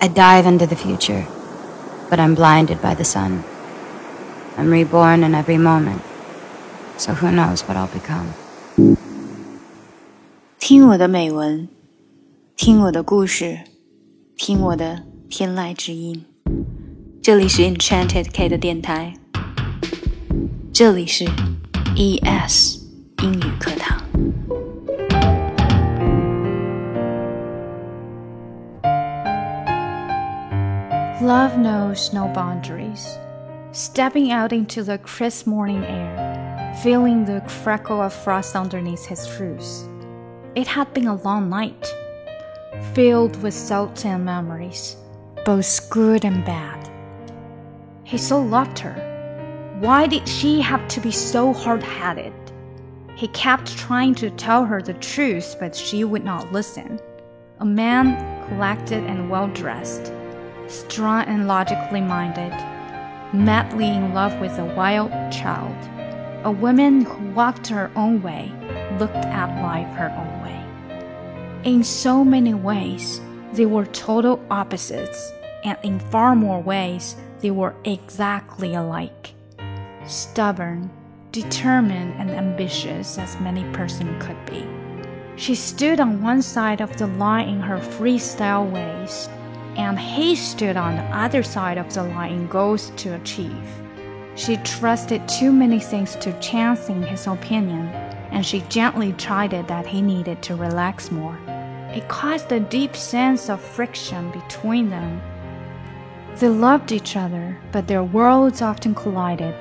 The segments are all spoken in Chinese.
I dive into the future, but I'm blinded by the sun. I'm reborn in every moment, so who knows what I'll become. 听我的美文，听我的故事，听我的天籁之音。这里是 Enchanted K 的电台，这里是 ES 英语课堂。 Love knows no boundaries. Stepping out into the crisp morning air, feeling the crackle of frost underneath his shoes. It had been a long night, filled with thoughts and memories, both good and bad. He so loved her. Why did she have to be so hard headed? He kept trying to tell her the truth, but she would not listen. A man collected and well dressed strong and logically minded, madly in love with a wild child, a woman who walked her own way, looked at life her own way. In so many ways, they were total opposites, and in far more ways, they were exactly alike. Stubborn, determined, and ambitious as many person could be. She stood on one side of the line in her freestyle ways, and he stood on the other side of the line in goals to achieve. She trusted too many things to chance in his opinion, and she gently chided that he needed to relax more. It caused a deep sense of friction between them. They loved each other, but their worlds often collided.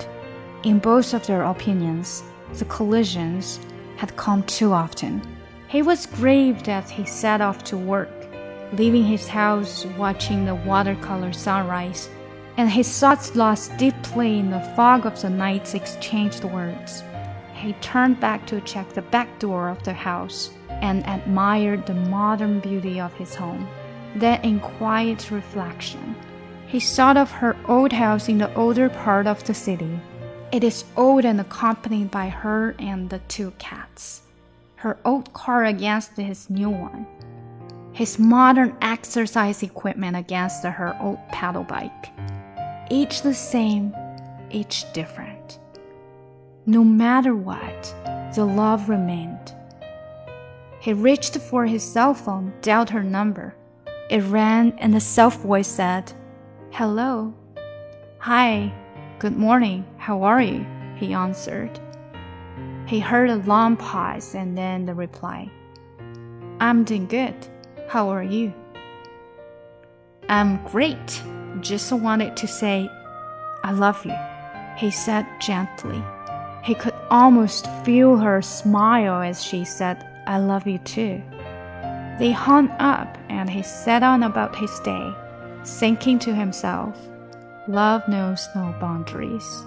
In both of their opinions, the collisions had come too often. He was grieved as he set off to work leaving his house watching the watercolor sunrise, and his thoughts lost deeply in the fog of the night's exchanged words. He turned back to check the back door of the house and admired the modern beauty of his home. Then, in quiet reflection, he thought of her old house in the older part of the city. It is old and accompanied by her and the two cats. Her old car against his new one his modern exercise equipment against her old pedal bike. Each the same, each different. No matter what, the love remained. He reached for his cell phone, dialed her number. It rang, and the self voice said, Hello. Hi. Good morning. How are you? He answered. He heard a long pause and then the reply I'm doing good. How are you? I'm great. Just wanted to say, I love you, he said gently. He could almost feel her smile as she said, I love you too. They hung up and he set on about his day, thinking to himself, Love knows no boundaries.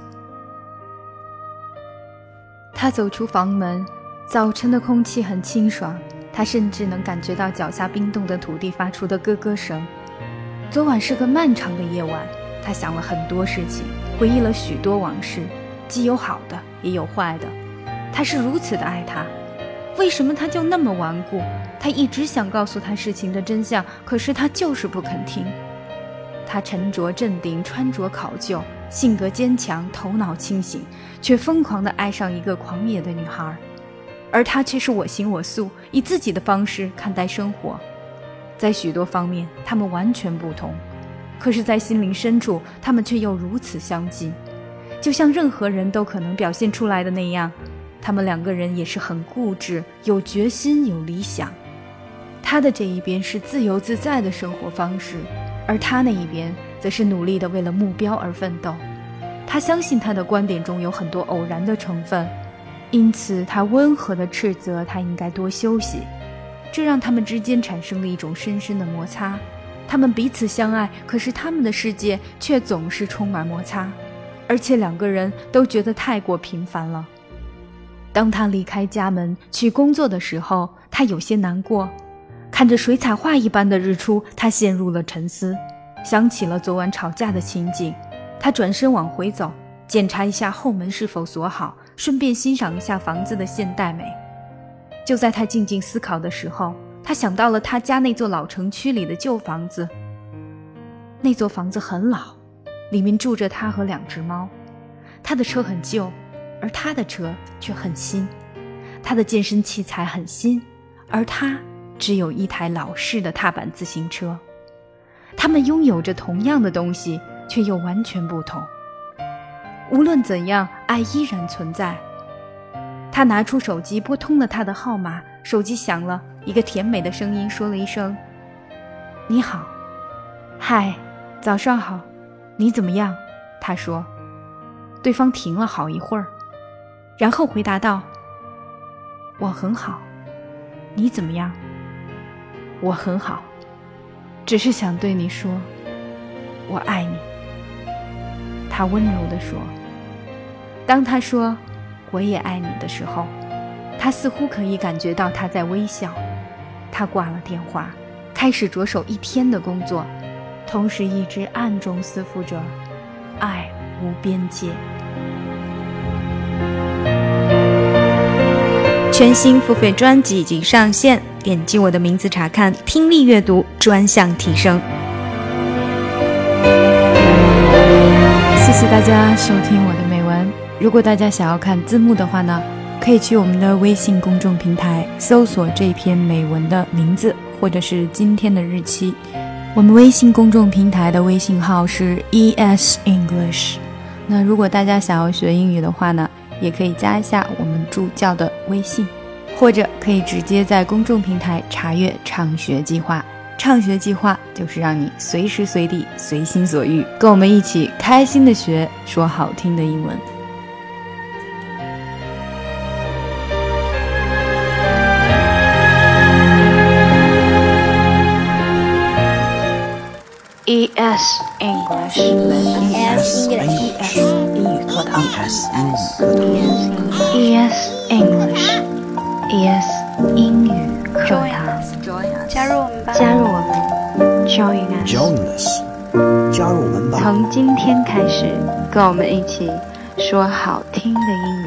他走出房门，早晨的空气很清爽。 他甚至能感觉到脚下冰冻的土地发出的咯咯声。昨晚是个漫长的夜晚，他想了很多事情，回忆了许多往事，既有好的，也有坏的。他是如此的爱他，为什么他就那么顽固？他一直想告诉他事情的真相，可是他就是不肯听。他沉着镇定，穿着考究，性格坚强，头脑清醒，却疯狂地爱上一个狂野的女孩。而他却是我行我素，以自己的方式看待生活，在许多方面他们完全不同，可是，在心灵深处，他们却又如此相近，就像任何人都可能表现出来的那样。他们两个人也是很固执，有决心，有理想。他的这一边是自由自在的生活方式，而他那一边则是努力的为了目标而奋斗。他相信他的观点中有很多偶然的成分。因此，他温和地斥责他应该多休息，这让他们之间产生了一种深深的摩擦。他们彼此相爱，可是他们的世界却总是充满摩擦，而且两个人都觉得太过频繁了。当他离开家门去工作的时候，他有些难过。看着水彩画一般的日出，他陷入了沉思，想起了昨晚吵架的情景。他转身往回走，检查一下后门是否锁好。顺便欣赏一下房子的现代美。就在他静静思考的时候，他想到了他家那座老城区里的旧房子。那座房子很老，里面住着他和两只猫。他的车很旧，而他的车却很新。他的健身器材很新，而他只有一台老式的踏板自行车。他们拥有着同样的东西，却又完全不同。无论怎样，爱依然存在。他拿出手机，拨通了他的号码。手机响了，一个甜美的声音说了一声：“你好，嗨，早上好，你怎么样？”他说。对方停了好一会儿，然后回答道：“我很好，你怎么样？”“我很好，只是想对你说，我爱你。”他温柔地说。当他说“我也爱你”的时候，他似乎可以感觉到他在微笑。他挂了电话，开始着手一天的工作，同时一直暗中思妇着爱无边界。全新付费专辑已经上线，点击我的名字查看听力阅读专项提升。谢谢大家收听我的。如果大家想要看字幕的话呢，可以去我们的微信公众平台搜索这篇美文的名字或者是今天的日期。我们微信公众平台的微信号是 ES English。那如果大家想要学英语的话呢？也可以加一下我们助教的微信，或者可以直接在公众平台查阅畅学计划。畅学计划就是让你随时随地随心所欲，跟我们一起开心的学说好听的英文。E S English，E S English，英语课堂，E S English，E S 英语课堂，加入我们吧，加入我们，Join us，加入我们吧，从今天开始，跟我们一起说好听的英语。